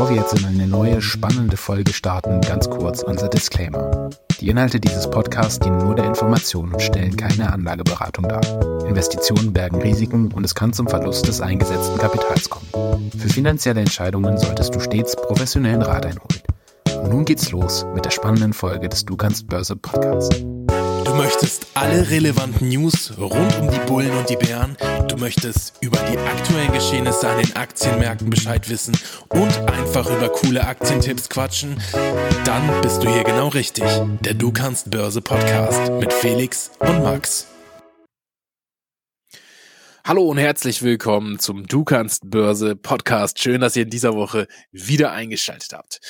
Bevor wir jetzt in eine neue, spannende Folge starten, ganz kurz unser Disclaimer. Die Inhalte dieses Podcasts dienen nur der Information und stellen keine Anlageberatung dar. Investitionen bergen Risiken und es kann zum Verlust des eingesetzten Kapitals kommen. Für finanzielle Entscheidungen solltest du stets professionellen Rat einholen. Und nun geht's los mit der spannenden Folge des Du kannst Börse Podcasts. Du möchtest alle relevanten News rund um die Bullen und die Bären. Du möchtest über die aktuellen Geschehnisse an den Aktienmärkten Bescheid wissen und einfach über coole Aktientipps quatschen. Dann bist du hier genau richtig. Der Du kannst Börse Podcast mit Felix und Max. Hallo und herzlich willkommen zum Du kannst Börse Podcast. Schön, dass ihr in dieser Woche wieder eingeschaltet habt.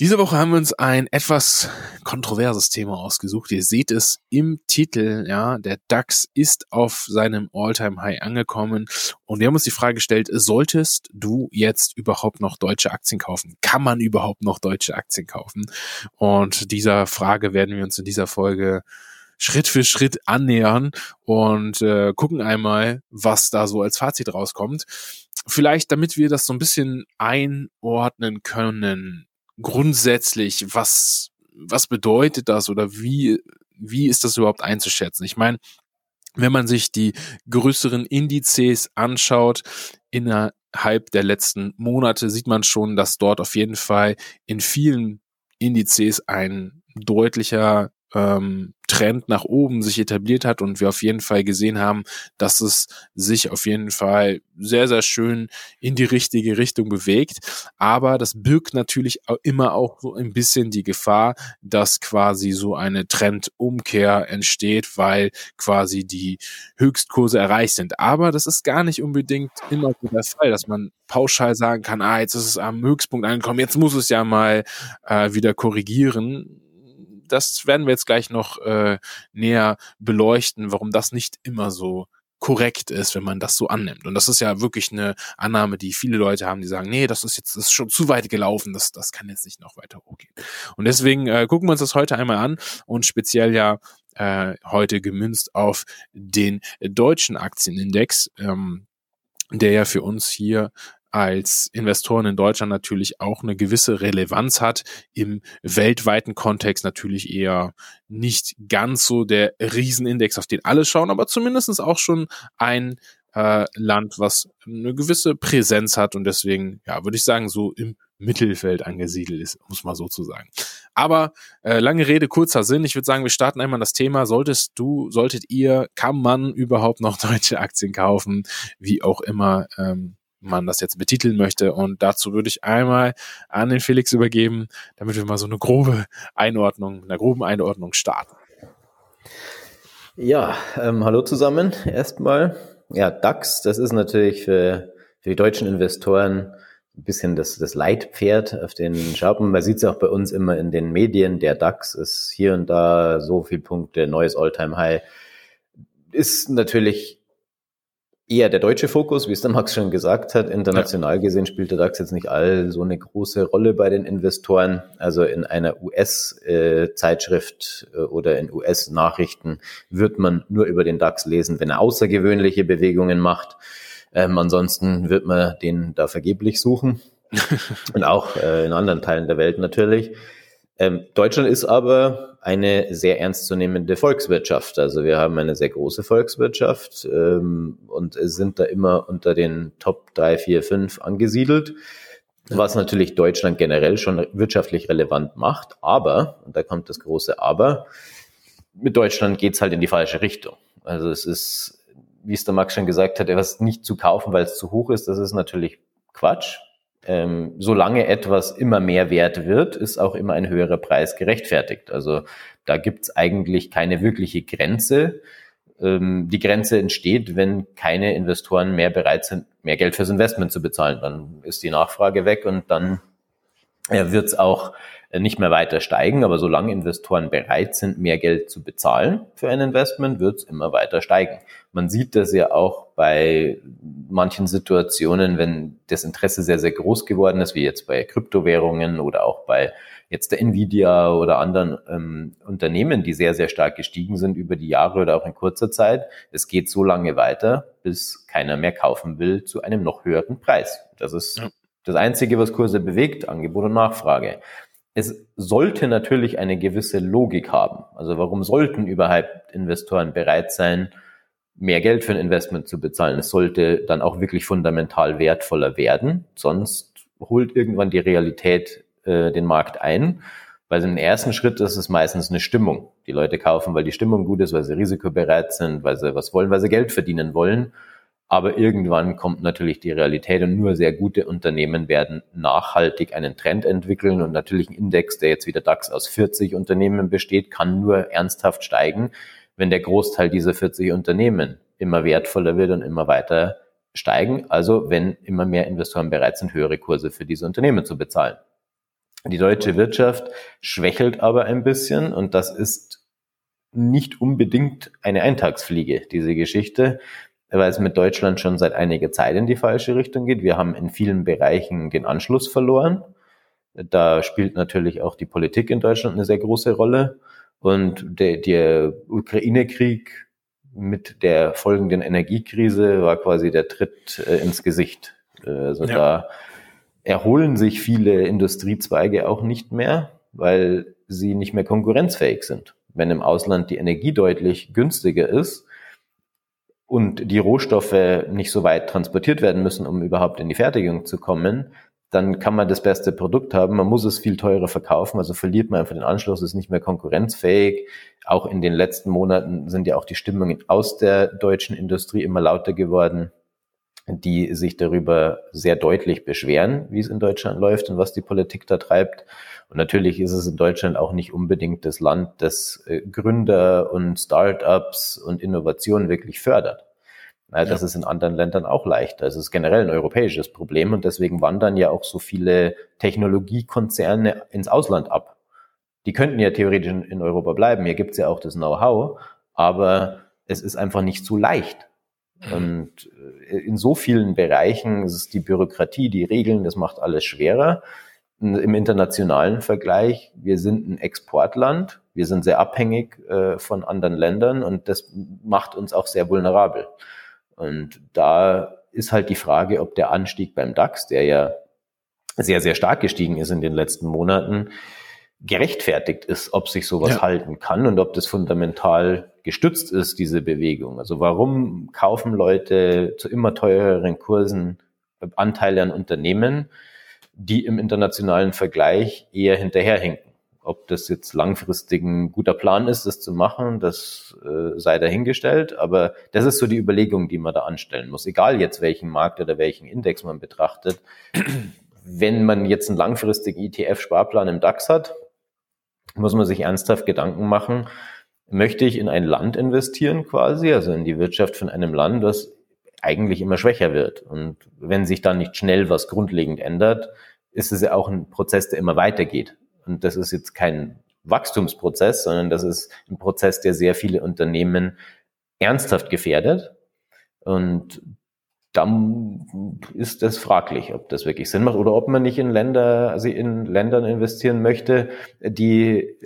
Diese Woche haben wir uns ein etwas kontroverses Thema ausgesucht. Ihr seht es im Titel, ja, der DAX ist auf seinem Alltime high angekommen und wir haben uns die Frage gestellt, solltest du jetzt überhaupt noch deutsche Aktien kaufen? Kann man überhaupt noch deutsche Aktien kaufen? Und dieser Frage werden wir uns in dieser Folge Schritt für Schritt annähern und äh, gucken einmal, was da so als Fazit rauskommt. Vielleicht, damit wir das so ein bisschen einordnen können, grundsätzlich, was, was bedeutet das oder wie, wie ist das überhaupt einzuschätzen? Ich meine, wenn man sich die größeren Indizes anschaut, innerhalb der letzten Monate sieht man schon, dass dort auf jeden Fall in vielen Indizes ein deutlicher ähm, Trend nach oben sich etabliert hat und wir auf jeden Fall gesehen haben, dass es sich auf jeden Fall sehr, sehr schön in die richtige Richtung bewegt. Aber das birgt natürlich immer auch so ein bisschen die Gefahr, dass quasi so eine Trendumkehr entsteht, weil quasi die Höchstkurse erreicht sind. Aber das ist gar nicht unbedingt immer so der Fall, dass man pauschal sagen kann, ah, jetzt ist es am Höchstpunkt angekommen, jetzt muss es ja mal äh, wieder korrigieren das werden wir jetzt gleich noch äh, näher beleuchten, warum das nicht immer so korrekt ist, wenn man das so annimmt. Und das ist ja wirklich eine Annahme, die viele Leute haben, die sagen, nee, das ist jetzt das ist schon zu weit gelaufen, das, das kann jetzt nicht noch weiter hochgehen. Und deswegen äh, gucken wir uns das heute einmal an und speziell ja äh, heute gemünzt auf den deutschen Aktienindex, ähm, der ja für uns hier als Investoren in Deutschland natürlich auch eine gewisse Relevanz hat, im weltweiten Kontext natürlich eher nicht ganz so der Riesenindex, auf den alle schauen, aber zumindestens auch schon ein äh, Land, was eine gewisse Präsenz hat und deswegen, ja, würde ich sagen, so im Mittelfeld angesiedelt ist, muss man so zu sagen. Aber äh, lange Rede, kurzer Sinn. Ich würde sagen, wir starten einmal das Thema. Solltest du, solltet ihr, kann man überhaupt noch deutsche Aktien kaufen? Wie auch immer ähm, man das jetzt betiteln möchte. Und dazu würde ich einmal an den Felix übergeben, damit wir mal so eine grobe Einordnung, einer groben Einordnung starten. Ja, ähm, hallo zusammen. Erstmal, ja, DAX, das ist natürlich für, für die deutschen Investoren ein bisschen das, das Leitpferd auf den Schaben. Man sieht es auch bei uns immer in den Medien. Der DAX ist hier und da so viel Punkte, neues Alltime high Ist natürlich eher der deutsche Fokus, wie es der Max schon gesagt hat. International gesehen spielt der DAX jetzt nicht all so eine große Rolle bei den Investoren. Also in einer US-Zeitschrift äh, oder in US-Nachrichten wird man nur über den DAX lesen, wenn er außergewöhnliche Bewegungen macht. Ähm, ansonsten wird man den da vergeblich suchen. Und auch äh, in anderen Teilen der Welt natürlich. Ähm, Deutschland ist aber eine sehr ernstzunehmende Volkswirtschaft. Also wir haben eine sehr große Volkswirtschaft ähm, und sind da immer unter den Top 3, 4, 5 angesiedelt, was natürlich Deutschland generell schon wirtschaftlich relevant macht. Aber, und da kommt das große Aber, mit Deutschland geht's halt in die falsche Richtung. Also es ist, wie es der Max schon gesagt hat, etwas nicht zu kaufen, weil es zu hoch ist, das ist natürlich Quatsch ähm, solange etwas immer mehr wert wird, ist auch immer ein höherer Preis gerechtfertigt. Also da gibt's eigentlich keine wirkliche Grenze. Ähm, die Grenze entsteht, wenn keine Investoren mehr bereit sind, mehr Geld fürs Investment zu bezahlen. Dann ist die Nachfrage weg und dann äh, wird's auch äh, nicht mehr weiter steigen. Aber solange Investoren bereit sind, mehr Geld zu bezahlen für ein Investment, wird es immer weiter steigen. Man sieht das ja auch bei manchen Situationen, wenn das Interesse sehr, sehr groß geworden ist, wie jetzt bei Kryptowährungen oder auch bei jetzt der Nvidia oder anderen ähm, Unternehmen, die sehr, sehr stark gestiegen sind über die Jahre oder auch in kurzer Zeit. Es geht so lange weiter, bis keiner mehr kaufen will zu einem noch höheren Preis. Das ist ja Das Einzige, was Kurse bewegt, Angebot und Nachfrage. Es sollte natürlich eine gewisse Logik haben. Also warum sollten überhaupt Investoren bereit sein, mehr Geld für ein Investment zu bezahlen? Es sollte dann auch wirklich fundamental wertvoller werden. Sonst holt irgendwann die Realität äh, den Markt ein. Weil im ersten Schritt ist es meistens eine Stimmung. Die Leute kaufen, weil die Stimmung gut ist, weil sie risikobereit sind, weil sie was wollen, weil sie Geld verdienen wollen. Aber irgendwann kommt natürlich die Realität und nur sehr gute Unternehmen werden nachhaltig einen Trend entwickeln und natürlich ein Index, der jetzt wieder DAX aus 40 Unternehmen besteht, kann nur ernsthaft steigen, wenn der Großteil dieser 40 Unternehmen immer wertvoller wird und immer weiter steigen. Also wenn immer mehr Investoren bereit sind, höhere Kurse für diese Unternehmen zu bezahlen. Die deutsche Wirtschaft schwächelt aber ein bisschen und das ist nicht unbedingt eine Eintagsfliege, diese Geschichte, weil es mit Deutschland schon seit einiger Zeit in die falsche Richtung geht. Wir haben in vielen Bereichen den Anschluss verloren. Da spielt natürlich auch die Politik in Deutschland eine sehr große Rolle. Und der, der Ukraine-Krieg mit der folgenden Energiekrise war quasi der Tritt äh, ins Gesicht. Äh, also ja. da erholen sich viele Industriezweige auch nicht mehr, weil sie nicht mehr konkurrenzfähig sind. Wenn im Ausland die Energie deutlich günstiger ist und die Rohstoffe nicht so weit transportiert werden müssen, um überhaupt in die Fertigung zu kommen, dann kann man das beste Produkt haben. Man muss es viel teurer verkaufen, also verliert man einfach den Anschluss, ist nicht mehr konkurrenzfähig. Auch in den letzten Monaten sind ja auch die Stimmungen aus der deutschen Industrie immer lauter geworden die sich darüber sehr deutlich beschweren, wie es in Deutschland läuft und was die Politik da treibt. Und natürlich ist es in Deutschland auch nicht unbedingt das Land, das äh, Gründer und Startups und Innovationen wirklich fördert. Ja, das ja. ist in anderen Ländern auch leichter. Es ist generell ein europäisches Problem und deswegen wandern ja auch so viele Technologiekonzerne ins Ausland ab. Die könnten ja theoretisch in Europa bleiben. Hier gibt es ja auch das Know-how, aber es ist einfach nicht so leicht. Und äh, in so vielen Bereichen ist es die Bürokratie, die Regeln, das macht alles schwerer. Im internationalen Vergleich, wir sind ein Exportland, wir sind sehr abhängig äh, von anderen Ländern und das macht uns auch sehr vulnerabel. Und da ist halt die Frage, ob der Anstieg beim DAX, der ja sehr, sehr stark gestiegen ist in den letzten Monaten, gerechtfertigt ist, ob sich sowas ja. halten kann und ob das fundamental gestützt ist, diese Bewegung. Also warum kaufen Leute zu immer teureren Kursen Anteile an Unternehmen, die im internationalen Vergleich eher hinterherhinken? Ob das jetzt langfristig ein guter Plan ist, das zu machen, das äh, sei dahingestellt. Aber das ist so die Überlegung, die man da anstellen muss. Egal jetzt welchen Markt oder welchen Index man betrachtet. Wenn man jetzt einen langfristigen ETF-Sparplan im DAX hat, muss man sich ernsthaft Gedanken machen, möchte ich in ein Land investieren quasi, also in die Wirtschaft von einem Land, das eigentlich immer schwächer wird. Und wenn sich da nicht schnell was grundlegend ändert, ist es ja auch ein Prozess, der immer weitergeht. Und das ist jetzt kein Wachstumsprozess, sondern das ist ein Prozess, der sehr viele Unternehmen ernsthaft gefährdet. Und dann ist das fraglich, ob das wirklich Sinn macht oder ob man nicht in Länder, also in Ländern investieren möchte, die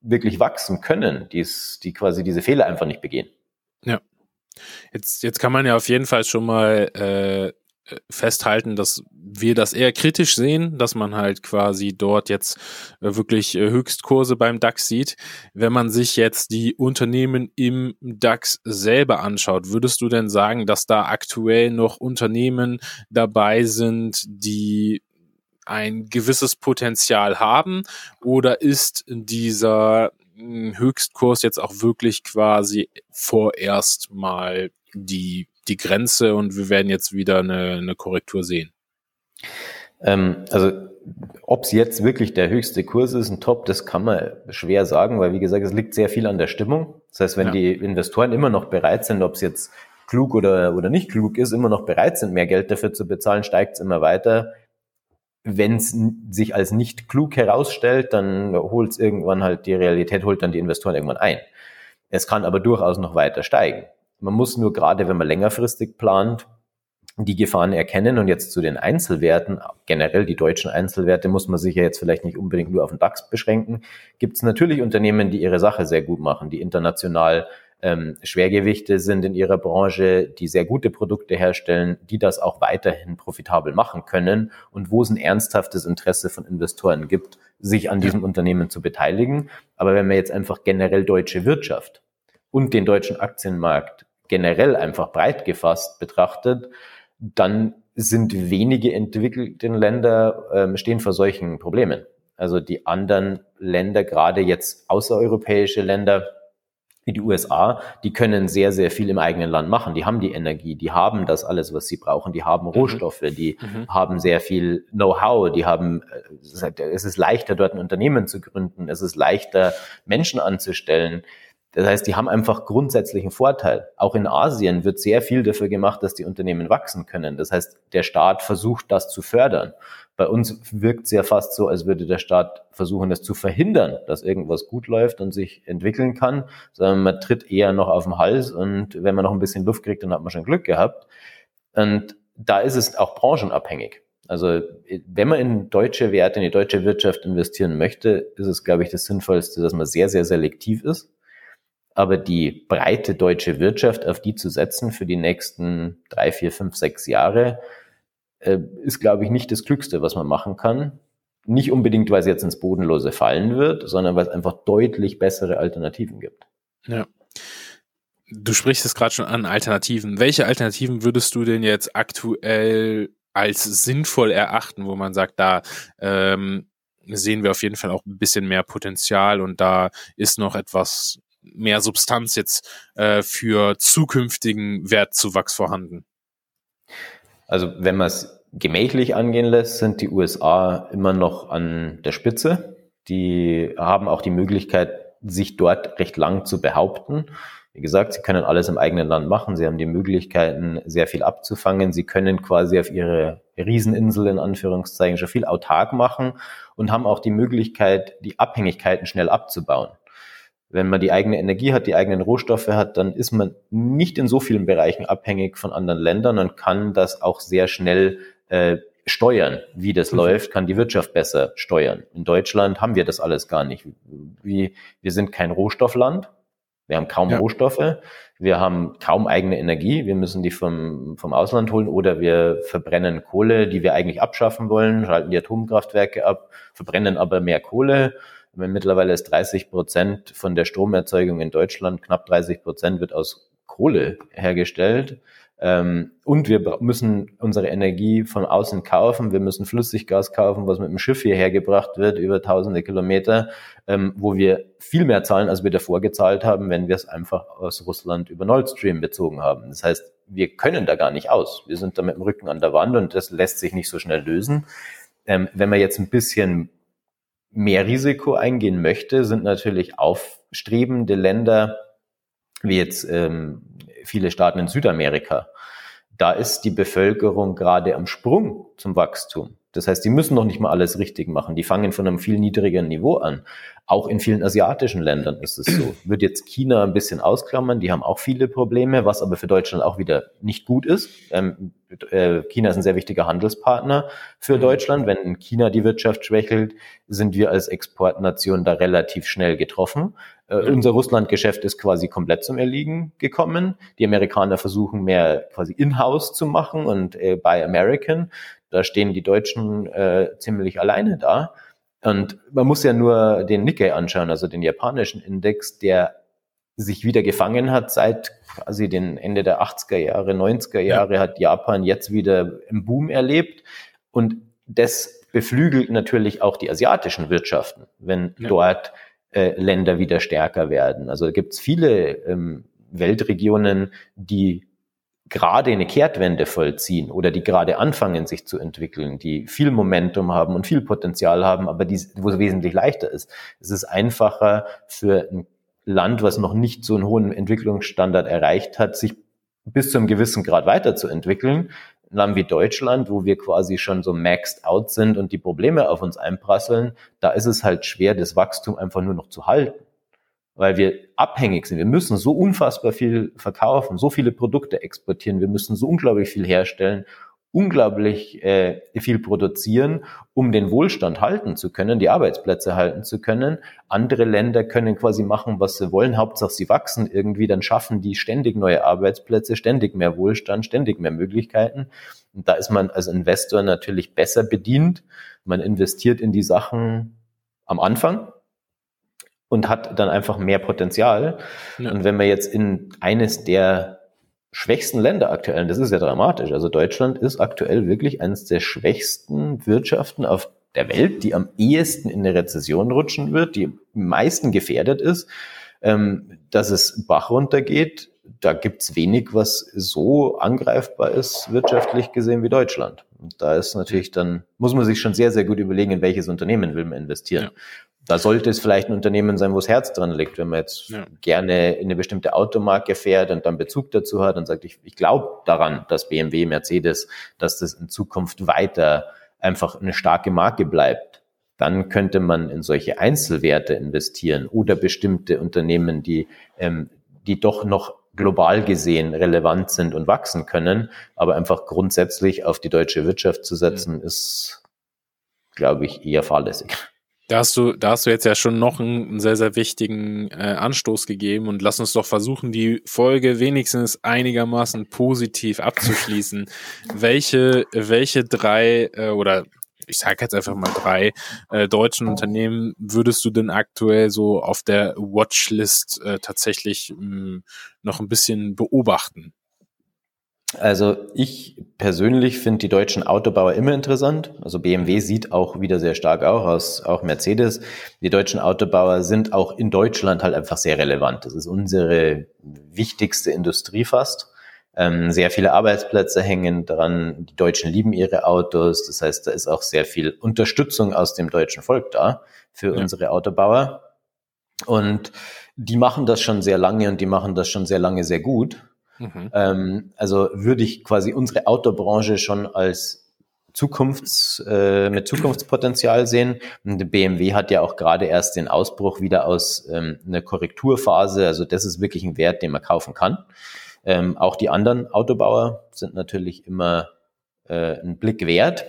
wirklich wachsen können, die's, die quasi diese Fehler einfach nicht begehen. Ja. Jetzt, jetzt kann man ja auf jeden Fall schon mal äh, festhalten, dass wir das eher kritisch sehen, dass man halt quasi dort jetzt äh, wirklich äh, Höchstkurse beim DAX sieht. Wenn man sich jetzt die Unternehmen im DAX selber anschaut, würdest du denn sagen, dass da aktuell noch Unternehmen dabei sind, die ein gewisses Potenzial haben oder ist dieser hm, Höchstkurs jetzt auch wirklich quasi vorerst mal die die Grenze und wir werden jetzt wieder eine, eine Korrektur sehen? Ähm, also ob es jetzt wirklich der höchste Kurs ist, ein Top, das kann man schwer sagen, weil wie gesagt, es liegt sehr viel an der Stimmung. Das heißt, wenn ja. die Investoren immer noch bereit sind, ob es jetzt klug oder, oder nicht klug ist, immer noch bereit sind, mehr Geld dafür zu bezahlen, steigt es immer weiter. Wenn es sich als nicht klug herausstellt, dann holt es irgendwann halt die Realität, holt dann die Investoren irgendwann ein. Es kann aber durchaus noch weiter steigen. Man muss nur gerade, wenn man längerfristig plant, die Gefahren erkennen und jetzt zu den Einzelwerten, generell die deutschen Einzelwerte, muss man sich ja jetzt vielleicht nicht unbedingt nur auf den DAX beschränken. Gibt es natürlich Unternehmen, die ihre Sache sehr gut machen, die international ähm, Schwergewichte sind in ihrer Branche, die sehr gute Produkte herstellen, die das auch weiterhin profitabel machen können und wo es ein ernsthaftes Interesse von Investoren gibt, sich an diesem Unternehmen zu beteiligen. Aber wenn man jetzt einfach generell deutsche Wirtschaft und den deutschen Aktienmarkt generell einfach breit gefasst betrachtet, dann sind wenige entwickelte Länder ähm, stehen vor solchen Problemen. Also die anderen Länder, gerade jetzt außereuropäische Länder, wie die USA, die können sehr, sehr viel im eigenen Land machen. Die haben die Energie, die haben das alles, was sie brauchen, die haben mhm. Rohstoffe, die mhm. haben sehr viel Know-how, die haben, äh, es ist leichter, dort ein Unternehmen zu gründen, es ist leichter, Menschen anzustellen. Das heißt, die haben einfach grundsätzlichen Vorteil. Auch in Asien wird sehr viel dafür gemacht, dass die Unternehmen wachsen können. Das heißt, der Staat versucht, das zu fördern. Bei uns wirkt es ja fast so, als würde der Staat versuchen, das zu verhindern, dass irgendwas gut läuft und sich entwickeln kann, sondern man tritt eher noch auf den Hals und wenn man noch ein bisschen Luft kriegt, dann hat man schon Glück gehabt. Und da ist es auch branchenabhängig. Also wenn man in deutsche Werte, in die deutsche Wirtschaft investieren möchte, ist es, glaube ich, das Sinnvollste, dass man sehr, sehr selektiv ist. Aber die breite deutsche Wirtschaft, auf die zu setzen für die nächsten drei, vier, fünf, sechs Jahre, äh, ist, glaube ich, nicht das Klügste, was man machen kann. Nicht unbedingt, weil es jetzt ins Bodenlose fallen wird, sondern weil es einfach deutlich bessere Alternativen gibt. Ja. Du sprichst es gerade schon an Alternativen. Welche Alternativen würdest du denn jetzt aktuell als sinnvoll erachten, wo man sagt, da ähm, sehen wir auf jeden Fall auch ein bisschen mehr Potenzial und da ist noch etwas mehr Substanz jetzt äh, für zukünftigen Wertzuwachs vorhanden? Also wenn man es gemächlich angehen lässt, sind die USA immer noch an der Spitze. Die haben auch die Möglichkeit, sich dort recht lang zu behaupten. Wie gesagt, sie können alles im eigenen Land machen. Sie haben die Möglichkeiten, sehr viel abzufangen. Sie können quasi auf ihre Rieseninsel in Anführungszeichen schon viel autark machen und haben auch die Möglichkeit, die Abhängigkeiten schnell abzubauen. Wenn man die eigene Energie hat, die eigenen Rohstoffe hat, dann ist man nicht in so vielen Bereichen abhängig von anderen Ländern und kann das auch sehr schnell äh, steuern, wie das mhm. läuft, kann die Wirtschaft besser steuern. In Deutschland haben wir das alles gar nicht. Wie, wir sind kein Rohstoffland. Wir haben kaum ja. Rohstoffe. Wir haben kaum eigene Energie. Wir müssen die vom, vom Ausland holen oder wir verbrennen Kohle, die wir eigentlich abschaffen wollen, schalten die Atomkraftwerke ab, verbrennen aber mehr Kohle Mittlerweile ist 30 Prozent von der Stromerzeugung in Deutschland, knapp 30 Prozent wird aus Kohle hergestellt. Ähm, und wir müssen unsere Energie von außen kaufen. Wir müssen Flüssiggas kaufen, was mit dem Schiff hierher gebracht wird, über tausende Kilometer, ähm, wo wir viel mehr zahlen, als wir davor gezahlt haben, wenn wir es einfach aus Russland über Nord Stream bezogen haben. Das heißt, wir können da gar nicht aus. Wir sind da mit dem Rücken an der Wand und das lässt sich nicht so schnell lösen. Ähm, wenn man jetzt ein bisschen mehr Risiko eingehen möchte, sind natürlich aufstrebende Länder wie jetzt ähm, viele Staaten in Südamerika. Da ist die Bevölkerung gerade am Sprung zum Wachstum. Das heißt, die müssen noch nicht mal alles richtig machen. Die fangen von einem viel niedrigeren Niveau an. Auch in vielen asiatischen Ländern ist es so. Wird jetzt China ein bisschen ausklammern, die haben auch viele Probleme, was aber für Deutschland auch wieder nicht gut ist. Ähm, äh, China ist ein sehr wichtiger Handelspartner für mhm. Deutschland. Wenn in China die Wirtschaft schwächelt, sind wir als Exportnation da relativ schnell getroffen. Äh. Unser Russlandgeschäft ist quasi komplett zum Erliegen gekommen. Die Amerikaner versuchen mehr quasi in-house zu machen und äh, Buy American. Da stehen die Deutschen äh, ziemlich alleine da. Und man muss ja nur den Nikkei anschauen, also den japanischen Index, der sich wieder gefangen hat seit quasi den Ende der 80er Jahre, 90er Jahre ja. hat Japan jetzt wieder im Boom erlebt. Und das beflügelt natürlich auch die asiatischen Wirtschaften, wenn ja. dort äh, Länder wieder stärker werden. Also gibt es viele ähm, Weltregionen, die gerade eine Kehrtwende vollziehen oder die gerade anfangen, sich zu entwickeln, die viel Momentum haben und viel Potenzial haben, aber die, wo es wesentlich leichter ist. Es ist einfacher für ein Land, was noch nicht so einen hohen Entwicklungsstandard erreicht hat, sich bis zu einem gewissen Grad weiterzuentwickeln. Ein Land wie Deutschland, wo wir quasi schon so maxed out sind und die Probleme auf uns einprasseln, da ist es halt schwer, das Wachstum einfach nur noch zu halten weil wir abhängig sind. Wir müssen so unfassbar viel verkaufen, so viele Produkte exportieren, wir müssen so unglaublich viel herstellen, unglaublich äh, viel produzieren, um den Wohlstand halten zu können, die Arbeitsplätze halten zu können. Andere Länder können quasi machen, was sie wollen. Hauptsache, sie wachsen irgendwie, dann schaffen die ständig neue Arbeitsplätze, ständig mehr Wohlstand, ständig mehr Möglichkeiten. Und da ist man als Investor natürlich besser bedient. Man investiert in die Sachen am Anfang und hat dann einfach mehr Potenzial. Ja. Und wenn man jetzt in eines der schwächsten Länder aktuell, das ist ja dramatisch, also Deutschland ist aktuell wirklich eines der schwächsten Wirtschaften auf der Welt, die am ehesten in eine Rezession rutschen wird, die am meisten gefährdet ist, ähm, dass es Bach runtergeht, da gibt's wenig, was so angreifbar ist, wirtschaftlich gesehen, wie Deutschland. Und da ist natürlich dann, muss man sich schon sehr, sehr gut überlegen, in welches Unternehmen will man investieren. Ja da sollte es vielleicht ein Unternehmen sein, wo das Herz dran liegt. Wenn man jetzt ja. gerne in eine bestimmte Automarke fährt und dann Bezug dazu hat und sagt, ich, ich glaube daran, dass BMW, Mercedes, dass das in Zukunft weiter einfach eine starke Marke bleibt, dann könnte man in solche Einzelwerte investieren oder bestimmte Unternehmen, die, ähm, die doch noch global gesehen relevant sind und wachsen können. Aber einfach grundsätzlich auf die deutsche Wirtschaft zu setzen, ja. ist, glaube ich, eher fahrlässig. Da hast du, da hast du jetzt ja schon noch einen sehr, sehr wichtigen äh, Anstoß gegeben und lass uns doch versuchen, die Folge wenigstens einigermaßen positiv abzuschließen. welche, welche drei äh, oder ich sage jetzt einfach mal drei äh, deutschen Unternehmen würdest du denn aktuell so auf der Watchlist äh, tatsächlich mh, hm, noch ein bisschen beobachten? Also ich persönlich finde die deutschen Autobauer immer interessant. Also BMW sieht auch wieder sehr stark aus, auch Mercedes. Die deutschen Autobauer sind auch in Deutschland halt einfach sehr relevant. Das ist unsere wichtigste Industrie fast. Ähm, sehr viele Arbeitsplätze hängen dran. Die Deutschen lieben ihre Autos. Das heißt, da ist auch sehr viel Unterstützung aus dem deutschen Volk da für ja. unsere Autobauer. Und die machen das schon sehr lange und die machen das schon sehr lange sehr gut. Mhm. Ähm, also würde ich quasi unsere Autobranche schon als Zukunfts, äh, mit Zukunftspotenzial sehen. Und BMW hat ja auch gerade erst den Ausbruch wieder aus ähm, einer Korrekturphase. Also das ist wirklich ein Wert, den man kaufen kann. Ähm, auch die anderen Autobauer sind natürlich immer äh, ein Blick wert.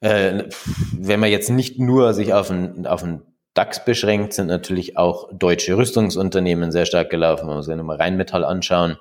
Äh, wenn man jetzt nicht nur sich auf ein, auf ein DAX beschränkt sind natürlich auch deutsche Rüstungsunternehmen sehr stark gelaufen. Man muss sich nochmal Rheinmetall anschauen.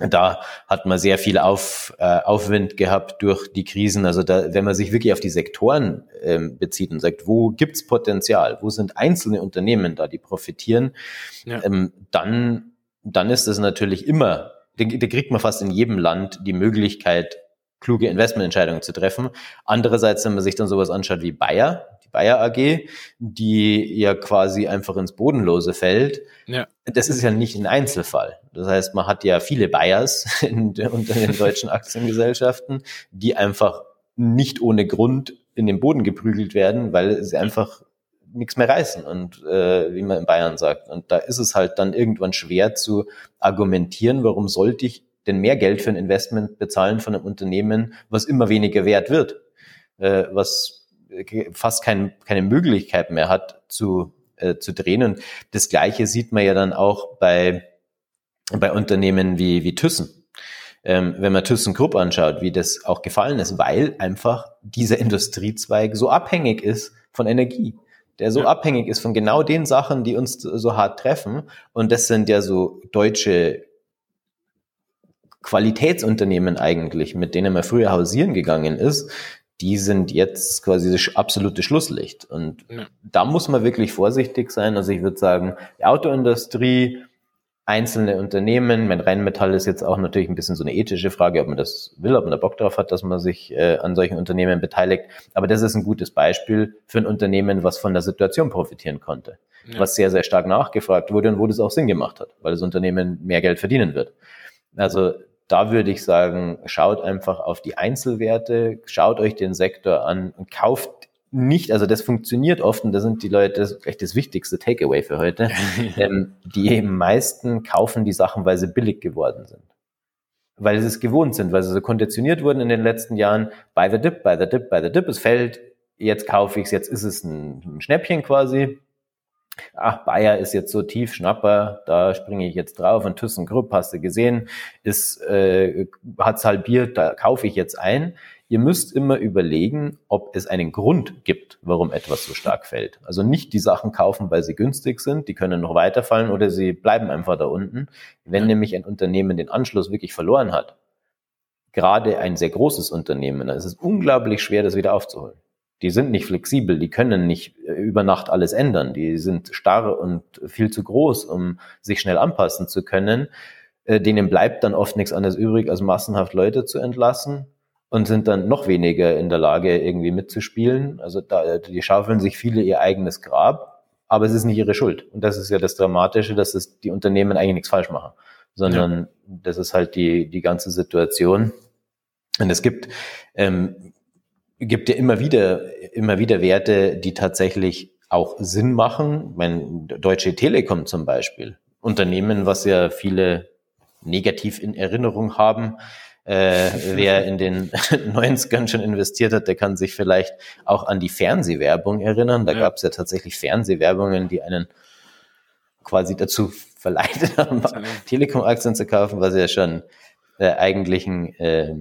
Da hat man sehr viel auf, äh, Aufwind gehabt durch die Krisen. Also da, wenn man sich wirklich auf die Sektoren ähm, bezieht und sagt, wo gibt's Potenzial, wo sind einzelne Unternehmen da, die profitieren, ja. ähm, dann, dann ist das natürlich immer, da kriegt man fast in jedem Land die Möglichkeit, kluge Investmententscheidungen zu treffen. Andererseits, wenn man sich dann sowas anschaut wie Bayer, Bayer AG, die ja quasi einfach ins Bodenlose fällt. Ja. Das ist ja nicht ein Einzelfall. Das heißt, man hat ja viele Bayers in, unter den deutschen Aktiengesellschaften, die einfach nicht ohne Grund in den Boden geprügelt werden, weil sie einfach nichts mehr reißen und äh, wie man in Bayern sagt. Und da ist es halt dann irgendwann schwer zu argumentieren, warum sollte ich denn mehr Geld für ein Investment bezahlen von einem Unternehmen, was immer weniger wert wird, äh, was fast kein, keine Möglichkeit mehr hat zu, äh, zu drehen. Und das Gleiche sieht man ja dann auch bei, bei Unternehmen wie, wie Thyssen. Ähm, wenn man ThyssenKrupp anschaut, wie das auch gefallen ist, weil einfach dieser Industriezweig so abhängig ist von Energie der so ja. abhängig ist von genau den Sachen, die uns so hart treffen. Und das sind ja so deutsche Qualitätsunternehmen eigentlich, mit denen man früher hausieren gegangen ist, die sind jetzt quasi das absolute Schlusslicht. Und ja. da muss man wirklich vorsichtig sein. Also ich würde sagen, die Autoindustrie, einzelne Unternehmen, mein Rheinmetall ist jetzt auch natürlich ein bisschen so eine ethische Frage, ob man das will, ob man da Bock drauf hat, dass man sich äh, an solchen Unternehmen beteiligt. Aber das ist ein gutes Beispiel für ein Unternehmen, was von der Situation profitieren konnte. Ja. Was sehr, sehr stark nachgefragt wurde und wo das auch Sinn gemacht hat, weil das Unternehmen mehr Geld verdienen wird. Also da würde ich sagen, schaut einfach auf die Einzelwerte, schaut euch den Sektor an und kauft nicht, also das funktioniert oft und da sind die Leute, das ist vielleicht das wichtigste Takeaway für heute, ähm, die meisten kaufen die Sachen, weil sie billig geworden sind. Weil sie es gewohnt sind, weil sie so konditioniert wurden in den letzten Jahren, buy the dip, buy the dip, buy the dip, es fällt, jetzt kaufe ich es, jetzt ist es ein, ein Schnäppchen quasi ach, Bayer ist jetzt so tief, Schnapper, da springe ich jetzt drauf und ThyssenKrupp, hast du gesehen, ist, äh, hat's halbiert, da kaufe ich jetzt ein. Ihr müsst immer überlegen, ob es einen Grund gibt, warum etwas so stark fällt. Also nicht die Sachen kaufen, weil sie günstig sind, die können noch weiterfallen oder sie bleiben einfach da unten. Wenn nämlich ein Unternehmen den Anschluss wirklich verloren hat, gerade ein sehr großes Unternehmen, dann ist es unglaublich schwer, das wieder aufzuholen. Die sind nicht flexibel, die können nicht äh, über Nacht alles ändern. Die sind starr und viel zu groß, um sich schnell anpassen zu können. Äh, denen bleibt dann oft nichts anderes übrig, als massenhaft Leute zu entlassen und sind dann noch weniger in der Lage, irgendwie mitzuspielen. Also da, die schaufeln sich viele ihr eigenes Grab, aber es ist nicht ihre Schuld. Und das ist ja das Dramatische, dass es die Unternehmen eigentlich nichts falsch machen, sondern ja. das ist halt die, die ganze Situation. Und es gibt ähm, gibt ja immer wieder, immer wieder Werte, die tatsächlich auch Sinn machen. Mein Deutsche Telekom zum Beispiel. Unternehmen, was ja viele negativ in Erinnerung haben. Äh, wer in den 90ern schon investiert hat, der kann sich vielleicht auch an die Fernsehwerbung erinnern. Da ja. gab es ja tatsächlich Fernsehwerbungen, die einen quasi dazu verleitet haben, Telekom-Aktien zu kaufen, was ja schon äh, eigentlich ein, äh,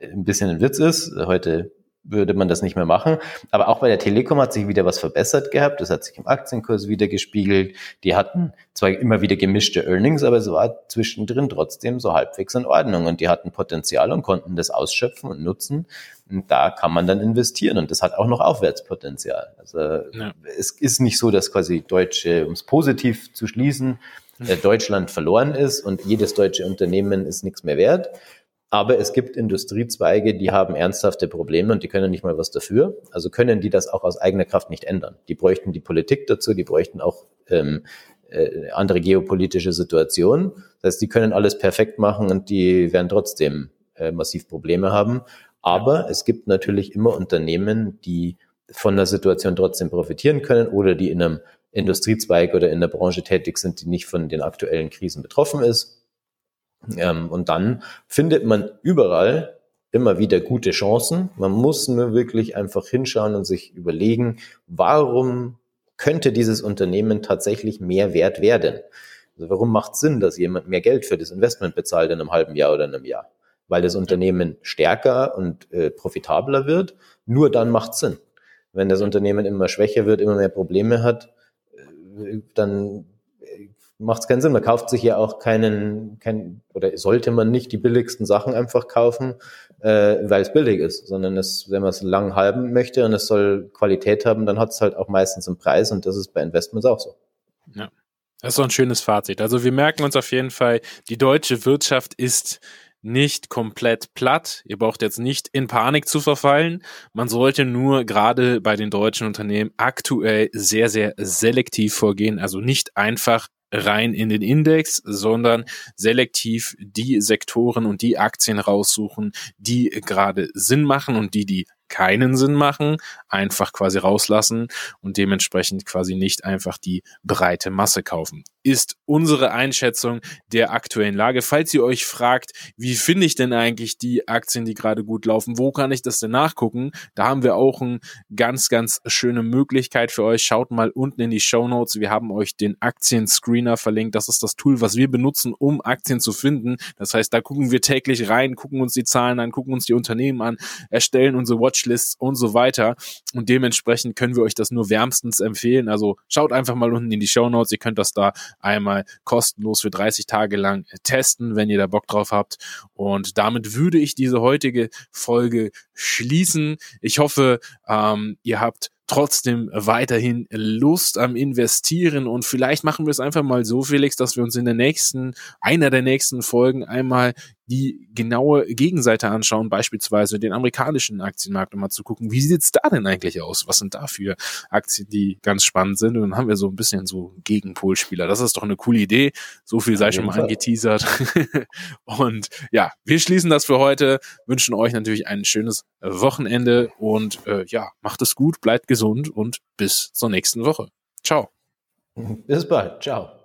ein bisschen ein Witz ist. Heute würde man das nicht mehr machen. Aber auch bei der Telekom hat sich wieder was verbessert gehabt. Das hat sich im Aktienkurs wieder gespiegelt. Die hatten zwar immer wieder gemischte Earnings, aber es war zwischendrin trotzdem so halbwegs in Ordnung. Und die hatten Potenzial und konnten das ausschöpfen und nutzen. Und da kann man dann investieren. Und das hat auch noch Aufwärtspotenzial. Also ja. es ist nicht so, dass quasi Deutsche, um es positiv zu schließen, äh, Deutschland verloren ist und jedes deutsche Unternehmen ist nichts mehr wert, aber es gibt Industriezweige, die haben ernsthafte Probleme und die können nicht mal was dafür. Also können die das auch aus eigener Kraft nicht ändern. Die bräuchten die Politik dazu, die bräuchten auch ähm, äh, andere geopolitische Situationen. Das heißt, die können alles perfekt machen und die werden trotzdem äh, massiv Probleme haben. Aber es gibt natürlich immer Unternehmen, die von der Situation trotzdem profitieren können oder die in einem Industriezweig oder in der Branche tätig sind, die nicht von den aktuellen Krisen betroffen ist. Ähm, und dann findet man überall immer wieder gute Chancen. Man muss nur wirklich einfach hinschauen und sich überlegen, warum könnte dieses Unternehmen tatsächlich mehr wert werden? Also warum macht es Sinn, dass jemand mehr Geld für das Investment bezahlt in einem halben Jahr oder in einem Jahr? Weil das Unternehmen stärker und äh, profitabler wird. Nur dann macht es Sinn. Wenn das Unternehmen immer schwächer wird, immer mehr Probleme hat, äh, dann macht es keinen Sinn. Man kauft sich ja auch keinen, kein, oder sollte man nicht die billigsten Sachen einfach kaufen, äh, weil es billig ist, sondern es, wenn man es lang halben möchte und es soll Qualität haben, dann hat es halt auch meistens einen Preis und das ist bei Investments auch so. Ja. Das ist so ein schönes Fazit. Also wir merken uns auf jeden Fall, die deutsche Wirtschaft ist nicht komplett platt. Ihr braucht jetzt nicht in Panik zu verfallen. Man sollte nur gerade bei den deutschen Unternehmen aktuell sehr, sehr selektiv vorgehen. Also nicht einfach rein in den Index, sondern selektiv die Sektoren und die Aktien raussuchen, die gerade Sinn machen und die, die keinen Sinn machen, einfach quasi rauslassen und dementsprechend quasi nicht einfach die breite Masse kaufen. Ist unsere Einschätzung der aktuellen Lage. Falls ihr euch fragt, wie finde ich denn eigentlich die Aktien, die gerade gut laufen, wo kann ich das denn nachgucken? Da haben wir auch eine ganz, ganz schöne Möglichkeit für euch. Schaut mal unten in die Show Notes. Wir haben euch den Aktien-Screener verlinkt. Das ist das Tool, was wir benutzen, um Aktien zu finden. Das heißt, da gucken wir täglich rein, gucken uns die Zahlen an, gucken uns die Unternehmen an, erstellen unsere Watch Watchlists und so weiter. Und dementsprechend können wir euch das nur wärmstens empfehlen. Also schaut einfach mal unten in die Show Notes. Ihr könnt das da einmal kostenlos für 30 Tage lang testen, wenn ihr da Bock drauf habt. Und damit würde ich diese heutige Folge schließen. Ich hoffe, ähm, ihr habt trotzdem weiterhin Lust am Investieren und vielleicht machen wir es einfach mal so, Felix, dass wir uns in der nächsten, einer der nächsten Folgen einmal die genaue Gegenseite anschauen, beispielsweise den amerikanischen Aktienmarkt, um mal zu gucken, wie sieht's da denn eigentlich aus? Was sind da für Aktien, die ganz spannend sind? Und dann haben wir so ein bisschen so Gegenpolspieler. Das ist doch eine coole Idee. So viel sei schon mal angeteasert. und ja, wir schließen das für heute, wünschen euch natürlich ein schönes Wochenende und äh, ja, macht es gut, bleibt gesund und bis zur nächsten Woche. Ciao. Bis bald. Ciao.